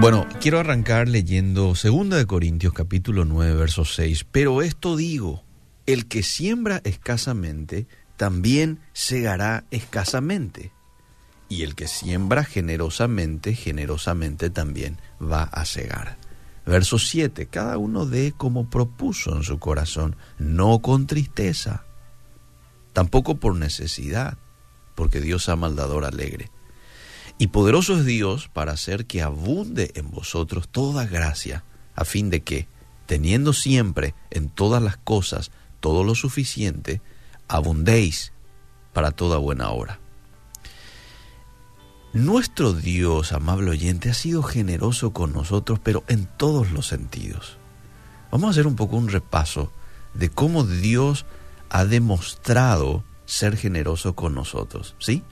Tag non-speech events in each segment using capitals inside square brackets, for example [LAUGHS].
Bueno, quiero arrancar leyendo 2 de Corintios capítulo 9 verso 6, pero esto digo, el que siembra escasamente también segará escasamente, y el que siembra generosamente, generosamente también va a segar. Verso 7, cada uno dé como propuso en su corazón, no con tristeza, tampoco por necesidad, porque Dios ama al alegre. Y poderoso es Dios para hacer que abunde en vosotros toda gracia, a fin de que, teniendo siempre en todas las cosas todo lo suficiente, abundéis para toda buena obra. Nuestro Dios, amable oyente, ha sido generoso con nosotros, pero en todos los sentidos. Vamos a hacer un poco un repaso de cómo Dios ha demostrado ser generoso con nosotros, ¿sí?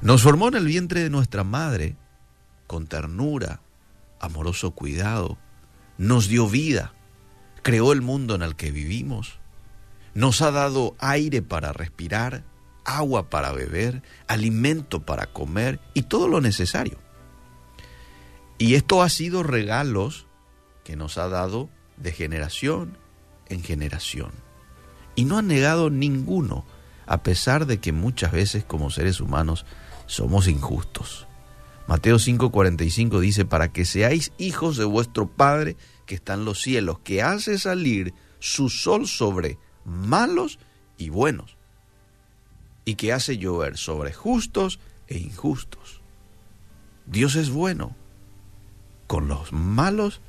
Nos formó en el vientre de nuestra madre con ternura, amoroso cuidado, nos dio vida, creó el mundo en el que vivimos, nos ha dado aire para respirar, agua para beber, alimento para comer y todo lo necesario. Y esto ha sido regalos que nos ha dado de generación en generación. Y no ha negado ninguno, a pesar de que muchas veces como seres humanos somos injustos. Mateo 5:45 dice, para que seáis hijos de vuestro Padre que está en los cielos, que hace salir su sol sobre malos y buenos, y que hace llover sobre justos e injustos. Dios es bueno con los malos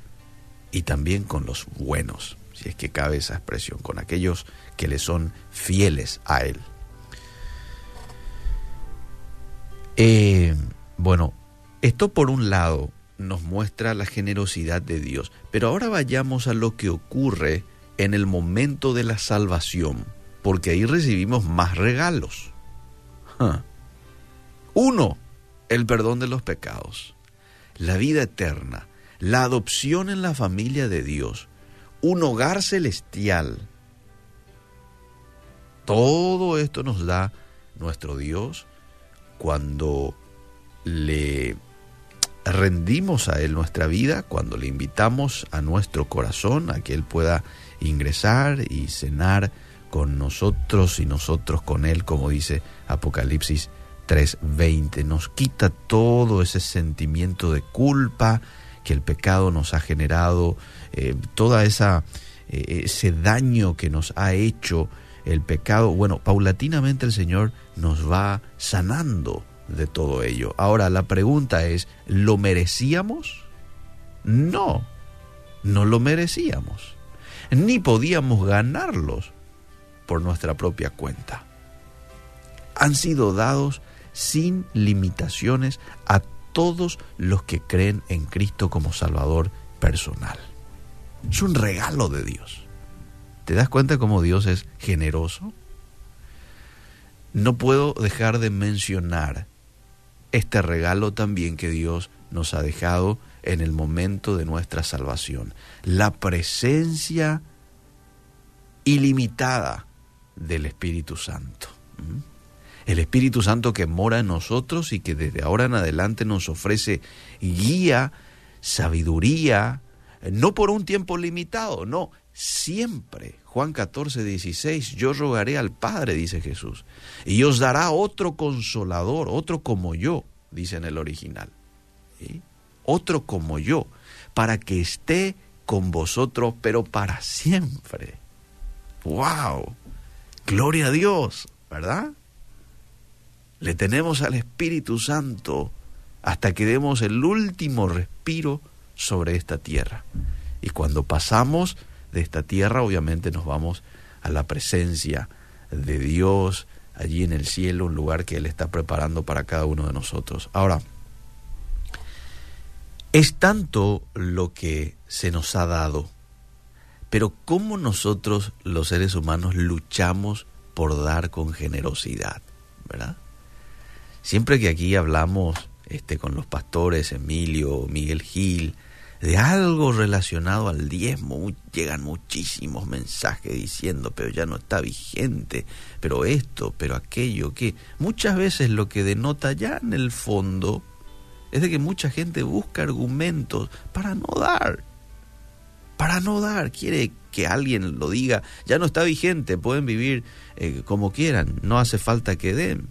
y también con los buenos, si es que cabe esa expresión, con aquellos que le son fieles a Él. Eh, bueno, esto por un lado nos muestra la generosidad de Dios, pero ahora vayamos a lo que ocurre en el momento de la salvación, porque ahí recibimos más regalos. Uno, el perdón de los pecados, la vida eterna, la adopción en la familia de Dios, un hogar celestial. Todo esto nos da nuestro Dios cuando le rendimos a Él nuestra vida, cuando le invitamos a nuestro corazón a que Él pueda ingresar y cenar con nosotros y nosotros con Él, como dice Apocalipsis 3:20. Nos quita todo ese sentimiento de culpa que el pecado nos ha generado, eh, toda esa eh, ese daño que nos ha hecho el pecado. Bueno, paulatinamente el Señor nos va sanando de todo ello. Ahora la pregunta es, ¿lo merecíamos? No, no lo merecíamos. Ni podíamos ganarlos por nuestra propia cuenta. Han sido dados sin limitaciones a todos los que creen en Cristo como Salvador personal. Es un regalo de Dios. ¿Te das cuenta cómo Dios es generoso? no puedo dejar de mencionar este regalo también que Dios nos ha dejado en el momento de nuestra salvación. La presencia ilimitada del Espíritu Santo. ¿Mm? El Espíritu Santo que mora en nosotros y que desde ahora en adelante nos ofrece guía, sabiduría, no por un tiempo limitado, no, siempre. Juan 14, 16, yo rogaré al Padre, dice Jesús, y os dará otro consolador, otro como yo, dice en el original. Otro como yo, para que esté con vosotros, pero para siempre. ¡Wow! Gloria a Dios, ¿verdad? Le tenemos al Espíritu Santo hasta que demos el último respiro sobre esta tierra. Y cuando pasamos de esta tierra, obviamente nos vamos a la presencia de Dios allí en el cielo, un lugar que Él está preparando para cada uno de nosotros. Ahora, es tanto lo que se nos ha dado, pero ¿cómo nosotros los seres humanos luchamos por dar con generosidad? ¿Verdad? Siempre que aquí hablamos este, con los pastores, Emilio, Miguel Gil, de algo relacionado al diezmo, llegan muchísimos mensajes diciendo, pero ya no está vigente, pero esto, pero aquello, que muchas veces lo que denota ya en el fondo es de que mucha gente busca argumentos para no dar. Para no dar, quiere que alguien lo diga, ya no está vigente, pueden vivir eh, como quieran, no hace falta que den,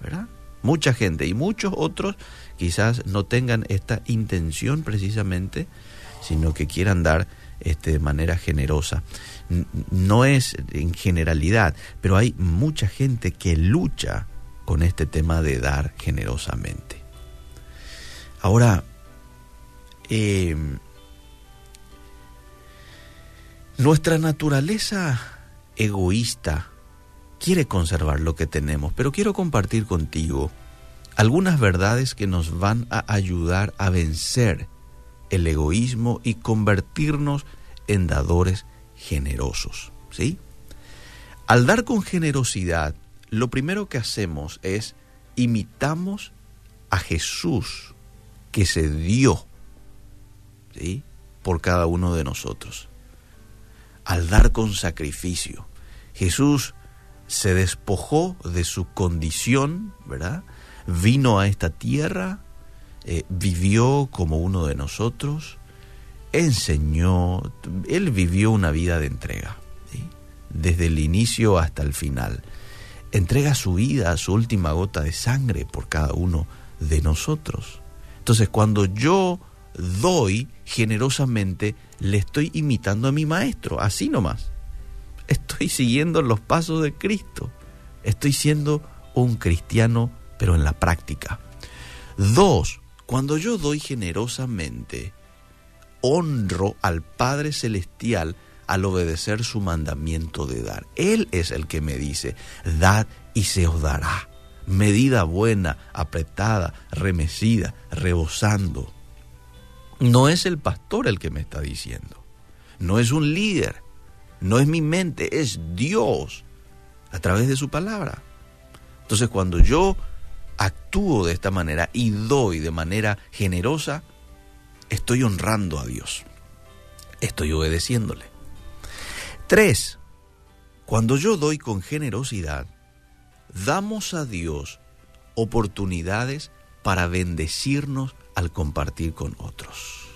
¿verdad? Mucha gente y muchos otros quizás no tengan esta intención precisamente, sino que quieran dar este, de manera generosa. No es en generalidad, pero hay mucha gente que lucha con este tema de dar generosamente. Ahora, em, nuestra naturaleza egoísta quiere conservar lo que tenemos, pero quiero compartir contigo algunas verdades que nos van a ayudar a vencer el egoísmo y convertirnos en dadores generosos, ¿sí? Al dar con generosidad, lo primero que hacemos es imitamos a Jesús que se dio ¿sí? por cada uno de nosotros. Al dar con sacrificio, Jesús se despojó de su condición, ¿verdad? Vino a esta tierra, eh, vivió como uno de nosotros, enseñó, él vivió una vida de entrega, desde el inicio hasta el final. Entrega su vida, su última gota de sangre por cada uno de nosotros. Entonces, cuando yo doy generosamente, le estoy imitando a mi maestro, así nomás. Estoy siguiendo los pasos de Cristo. Estoy siendo un cristiano, pero en la práctica. Dos, cuando yo doy generosamente, honro al Padre Celestial al obedecer su mandamiento de dar. Él es el que me dice, dad y se os dará medida buena, apretada, remecida, rebosando. No es el pastor el que me está diciendo, no es un líder, no es mi mente, es Dios a través de su palabra. Entonces cuando yo actúo de esta manera y doy de manera generosa, estoy honrando a Dios, estoy obedeciéndole. Tres, cuando yo doy con generosidad, damos a Dios oportunidades para bendecirnos al compartir con otros.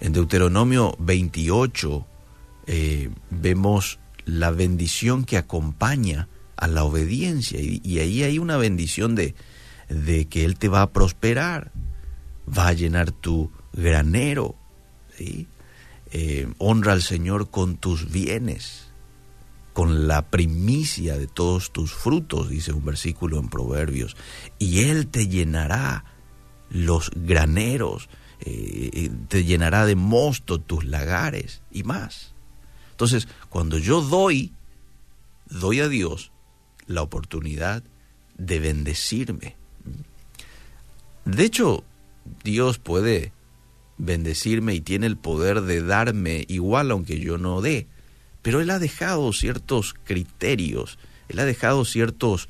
En Deuteronomio 28 eh, vemos la bendición que acompaña a la obediencia. Y, ahí hay una bendición de, de, que Él te va a prosperar, va a llenar tu granero, eh, honra al Señor con tus bienes con la primicia de todos tus frutos, dice un versículo en Proverbios, y Él te llenará los graneros, eh, te llenará de mosto tus lagares y más. Entonces, cuando yo doy, doy a Dios la oportunidad de bendecirme. De hecho, Dios puede bendecirme y tiene el poder de darme igual aunque yo no dé pero él ha dejado ciertos criterios, él ha dejado ciertos,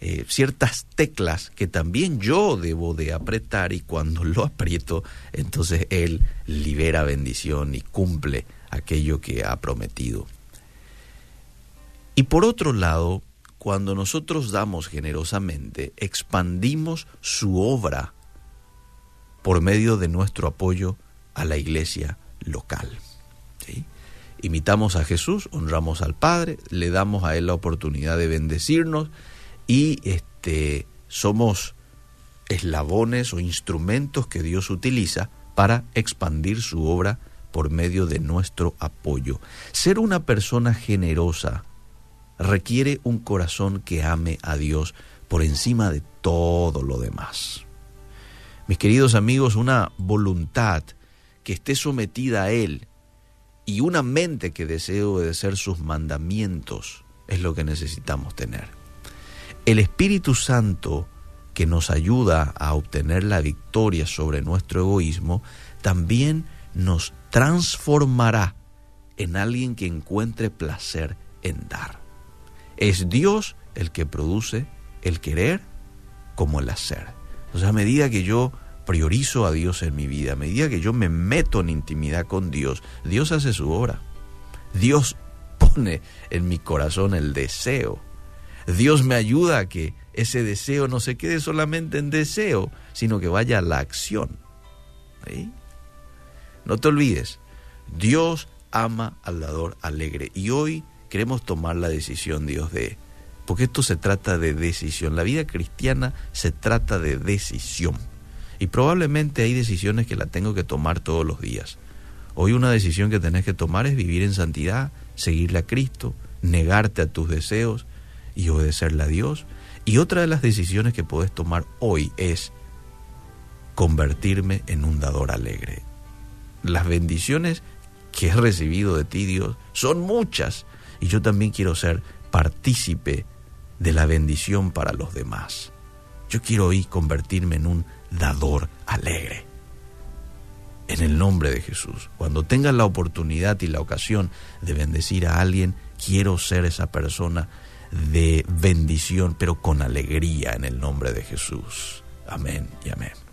eh, ciertas teclas que también yo debo de apretar y cuando lo aprieto, entonces él libera bendición y cumple aquello que ha prometido. Y por otro lado, cuando nosotros damos generosamente, expandimos su obra por medio de nuestro apoyo a la iglesia local. imitamos a Jesús, honramos al Padre, le damos a Él la oportunidad de bendecirnos y este, somos eslabones o instrumentos que Dios utiliza para expandir su obra por medio de nuestro apoyo. Ser una persona generosa requiere un corazón que ame a Dios por encima de todo lo demás. Mis queridos amigos, una voluntad que esté sometida a Él y una mente que desee obedecer sus mandamientos es lo que necesitamos tener. El Espíritu Santo que nos ayuda a obtener la victoria sobre nuestro egoísmo, también nos transformará en alguien que encuentre placer en dar. Es Dios el que produce el querer como el hacer. Sea, a medida que yo priorizo a Dios en mi vida, a medida que yo me meto en intimidad con Dios, Dios hace su obra. Dios [LAUGHS] pone en mi corazón el deseo. Dios me ayuda a que ese deseo no se quede solamente en deseo, sino que vaya a la acción. No te olvides, Dios ama al dador alegre y hoy queremos tomar la decisión, Dios, de... Porque esto se trata de decisión. La vida cristiana se trata de decisión. Y probablemente hay decisiones que la tengo que tomar todos los días. Hoy una decisión que tenés que tomar es vivir en santidad, seguirle a Cristo, negarte a tus deseos y obedecerle a Dios. Y otra de las decisiones que puedes tomar hoy es convertirme en un dador alegre. Las bendiciones que he recibido de ti, Dios, son muchas. Y yo también quiero ser partícipe de la bendición para los demás. Yo quiero hoy convertirme en un dador alegre en el nombre de Jesús. Cuando tengas la oportunidad y la ocasión de bendecir a alguien, quiero ser esa persona de bendición, pero con alegría en el nombre de Jesús. Amén y amén.